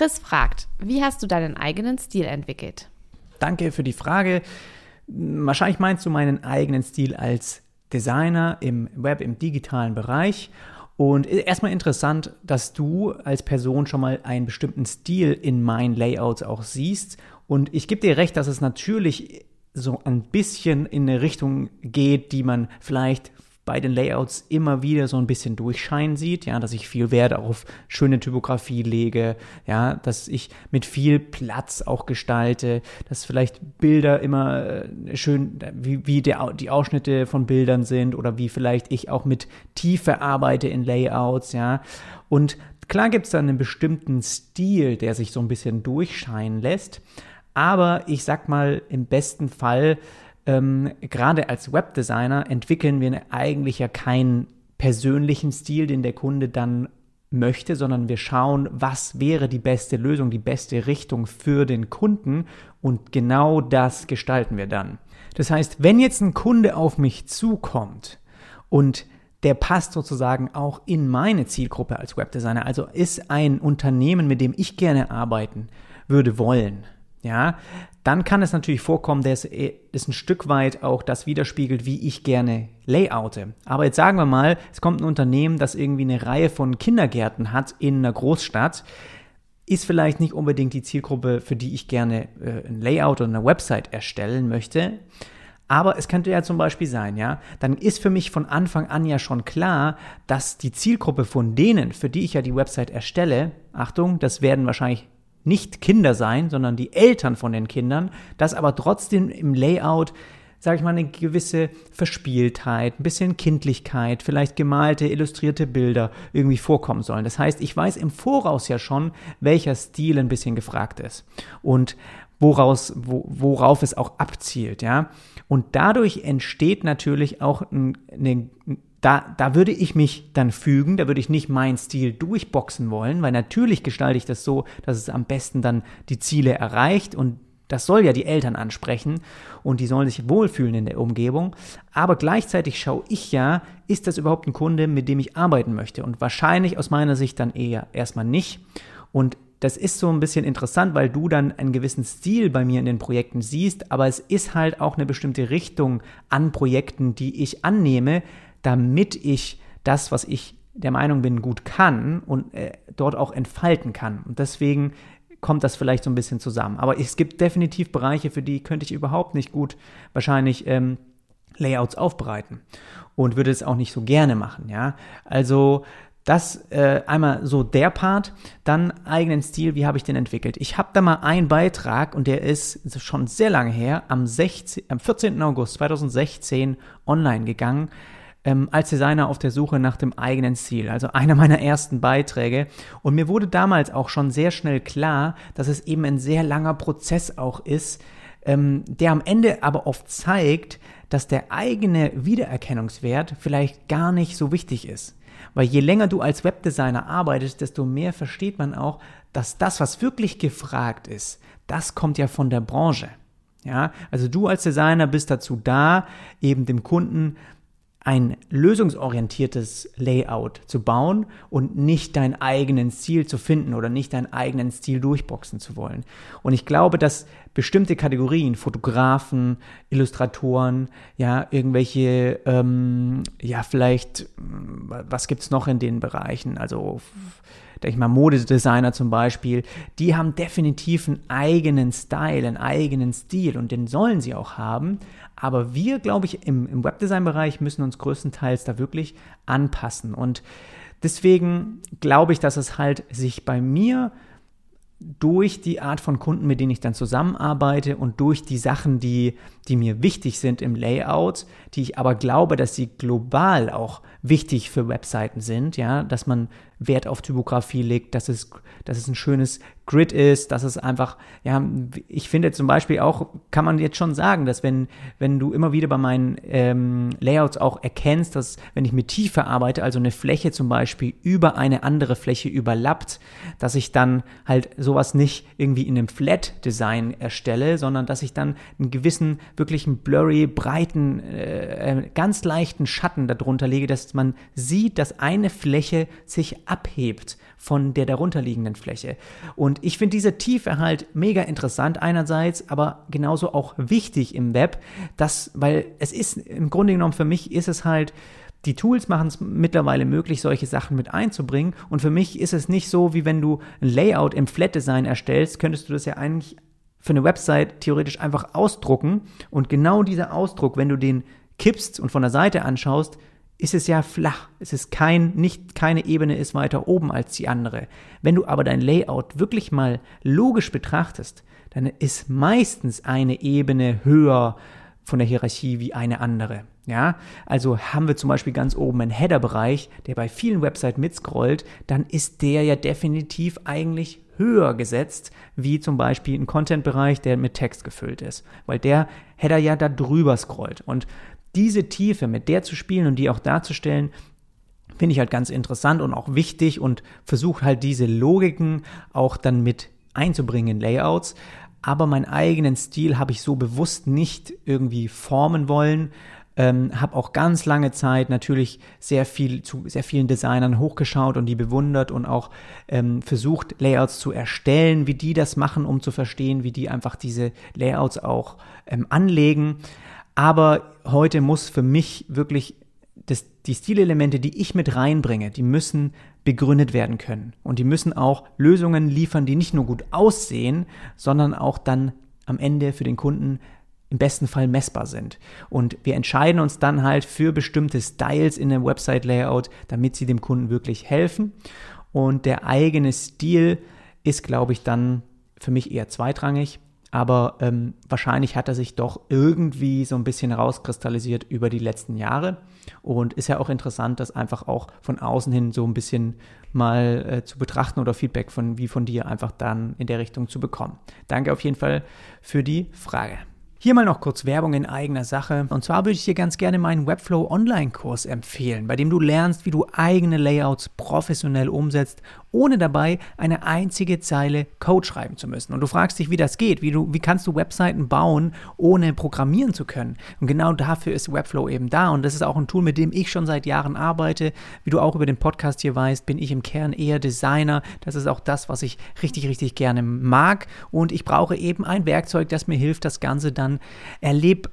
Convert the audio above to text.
Chris fragt, wie hast du deinen eigenen Stil entwickelt? Danke für die Frage. Wahrscheinlich meinst du meinen eigenen Stil als Designer im Web, im digitalen Bereich. Und erstmal interessant, dass du als Person schon mal einen bestimmten Stil in meinen Layouts auch siehst. Und ich gebe dir recht, dass es natürlich so ein bisschen in eine Richtung geht, die man vielleicht bei den Layouts immer wieder so ein bisschen durchscheinen sieht, ja, dass ich viel Wert auf schöne Typografie lege, ja, dass ich mit viel Platz auch gestalte, dass vielleicht Bilder immer äh, schön, wie, wie der, die Ausschnitte von Bildern sind oder wie vielleicht ich auch mit Tiefe arbeite in Layouts, ja, und klar gibt es dann einen bestimmten Stil, der sich so ein bisschen durchscheinen lässt, aber ich sag mal, im besten Fall ähm, gerade als Webdesigner entwickeln wir eigentlich ja keinen persönlichen Stil, den der Kunde dann möchte, sondern wir schauen, was wäre die beste Lösung, die beste Richtung für den Kunden und genau das gestalten wir dann. Das heißt, wenn jetzt ein Kunde auf mich zukommt und der passt sozusagen auch in meine Zielgruppe als Webdesigner, also ist ein Unternehmen, mit dem ich gerne arbeiten würde wollen, ja, dann kann es natürlich vorkommen, dass es ein Stück weit auch das widerspiegelt, wie ich gerne layoute. Aber jetzt sagen wir mal, es kommt ein Unternehmen, das irgendwie eine Reihe von Kindergärten hat in einer Großstadt, ist vielleicht nicht unbedingt die Zielgruppe, für die ich gerne äh, ein Layout oder eine Website erstellen möchte. Aber es könnte ja zum Beispiel sein, ja, dann ist für mich von Anfang an ja schon klar, dass die Zielgruppe von denen, für die ich ja die Website erstelle, Achtung, das werden wahrscheinlich nicht Kinder sein, sondern die Eltern von den Kindern, dass aber trotzdem im Layout, sage ich mal, eine gewisse Verspieltheit, ein bisschen Kindlichkeit, vielleicht gemalte, illustrierte Bilder irgendwie vorkommen sollen. Das heißt, ich weiß im Voraus ja schon, welcher Stil ein bisschen gefragt ist und woraus, wo, worauf es auch abzielt, ja. Und dadurch entsteht natürlich auch eine da, da würde ich mich dann fügen, da würde ich nicht meinen Stil durchboxen wollen, weil natürlich gestalte ich das so, dass es am besten dann die Ziele erreicht und das soll ja die Eltern ansprechen und die sollen sich wohlfühlen in der Umgebung. Aber gleichzeitig schaue ich ja, ist das überhaupt ein Kunde, mit dem ich arbeiten möchte? Und wahrscheinlich aus meiner Sicht dann eher erstmal nicht. Und das ist so ein bisschen interessant, weil du dann einen gewissen Stil bei mir in den Projekten siehst, aber es ist halt auch eine bestimmte Richtung an Projekten, die ich annehme, damit ich das, was ich der Meinung bin, gut kann und äh, dort auch entfalten kann. Und deswegen kommt das vielleicht so ein bisschen zusammen. Aber es gibt definitiv Bereiche, für die könnte ich überhaupt nicht gut wahrscheinlich ähm, Layouts aufbereiten und würde es auch nicht so gerne machen. Ja, also das äh, einmal so der Part, dann eigenen Stil, wie habe ich den entwickelt? Ich habe da mal einen Beitrag und der ist schon sehr lange her, am, 16, am 14. August 2016 online gegangen ähm, als Designer auf der Suche nach dem eigenen Ziel. Also einer meiner ersten Beiträge. Und mir wurde damals auch schon sehr schnell klar, dass es eben ein sehr langer Prozess auch ist, ähm, der am Ende aber oft zeigt, dass der eigene Wiedererkennungswert vielleicht gar nicht so wichtig ist. Weil je länger du als Webdesigner arbeitest, desto mehr versteht man auch, dass das, was wirklich gefragt ist, das kommt ja von der Branche. Ja, also du als Designer bist dazu da, eben dem Kunden ein lösungsorientiertes Layout zu bauen und nicht deinen eigenen Stil zu finden oder nicht deinen eigenen Stil durchboxen zu wollen. Und ich glaube, dass bestimmte Kategorien, Fotografen, Illustratoren, ja, irgendwelche, ähm, ja, vielleicht, was gibt's noch in den Bereichen? Also, denke ich mal, Modedesigner zum Beispiel, die haben definitiv einen eigenen Style, einen eigenen Stil und den sollen sie auch haben. Aber wir, glaube ich, im, im Webdesign-Bereich müssen uns größtenteils da wirklich anpassen. Und deswegen glaube ich, dass es halt sich bei mir durch die Art von Kunden, mit denen ich dann zusammenarbeite und durch die Sachen, die, die mir wichtig sind im Layout, die ich aber glaube, dass sie global auch wichtig für Webseiten sind, ja, dass man Wert auf Typografie legt, dass es, dass es ein schönes Grid ist, dass es einfach, ja, ich finde zum Beispiel auch, kann man jetzt schon sagen, dass wenn, wenn du immer wieder bei meinen ähm, Layouts auch erkennst, dass wenn ich mit Tiefe arbeite, also eine Fläche zum Beispiel über eine andere Fläche überlappt, dass ich dann halt sowas nicht irgendwie in einem Flat-Design erstelle, sondern dass ich dann einen gewissen, wirklich einen blurry, breiten, äh, ganz leichten Schatten darunter lege, dass. Man sieht, dass eine Fläche sich abhebt von der darunterliegenden Fläche. Und ich finde diese Tiefe halt mega interessant einerseits, aber genauso auch wichtig im Web, dass, weil es ist im Grunde genommen für mich ist es halt die Tools machen es mittlerweile möglich, solche Sachen mit einzubringen. Und für mich ist es nicht so, wie wenn du ein Layout im Flat Design erstellst, könntest du das ja eigentlich für eine Website theoretisch einfach ausdrucken. Und genau dieser Ausdruck, wenn du den kippst und von der Seite anschaust, ist es ja flach. Es ist kein, nicht, keine Ebene ist weiter oben als die andere. Wenn du aber dein Layout wirklich mal logisch betrachtest, dann ist meistens eine Ebene höher von der Hierarchie wie eine andere. Ja, also haben wir zum Beispiel ganz oben einen Header-Bereich, der bei vielen Websites mitscrollt, dann ist der ja definitiv eigentlich höher gesetzt, wie zum Beispiel ein Content-Bereich, der mit Text gefüllt ist, weil der Header ja da drüber scrollt. Und diese Tiefe mit der zu spielen und die auch darzustellen, finde ich halt ganz interessant und auch wichtig und versuche halt diese Logiken auch dann mit einzubringen in Layouts aber meinen eigenen Stil habe ich so bewusst nicht irgendwie formen wollen. Ähm, habe auch ganz lange Zeit natürlich sehr viel zu sehr vielen Designern hochgeschaut und die bewundert und auch ähm, versucht, Layouts zu erstellen, wie die das machen, um zu verstehen, wie die einfach diese Layouts auch ähm, anlegen. Aber heute muss für mich wirklich das, die Stilelemente, die ich mit reinbringe, die müssen begründet werden können. Und die müssen auch Lösungen liefern, die nicht nur gut aussehen, sondern auch dann am Ende für den Kunden im besten Fall messbar sind. Und wir entscheiden uns dann halt für bestimmte Styles in dem Website-Layout, damit sie dem Kunden wirklich helfen. Und der eigene Stil ist, glaube ich, dann für mich eher zweitrangig. Aber ähm, wahrscheinlich hat er sich doch irgendwie so ein bisschen rauskristallisiert über die letzten Jahre. Und ist ja auch interessant, das einfach auch von außen hin so ein bisschen mal äh, zu betrachten oder Feedback von wie von dir einfach dann in der Richtung zu bekommen. Danke auf jeden Fall für die Frage. Hier mal noch kurz Werbung in eigener Sache. Und zwar würde ich dir ganz gerne meinen Webflow Online-Kurs empfehlen, bei dem du lernst, wie du eigene Layouts professionell umsetzt ohne dabei eine einzige Zeile Code schreiben zu müssen. Und du fragst dich, wie das geht, wie, du, wie kannst du Webseiten bauen, ohne programmieren zu können. Und genau dafür ist Webflow eben da. Und das ist auch ein Tool, mit dem ich schon seit Jahren arbeite. Wie du auch über den Podcast hier weißt, bin ich im Kern eher Designer. Das ist auch das, was ich richtig, richtig gerne mag. Und ich brauche eben ein Werkzeug, das mir hilft, das Ganze dann erlebbar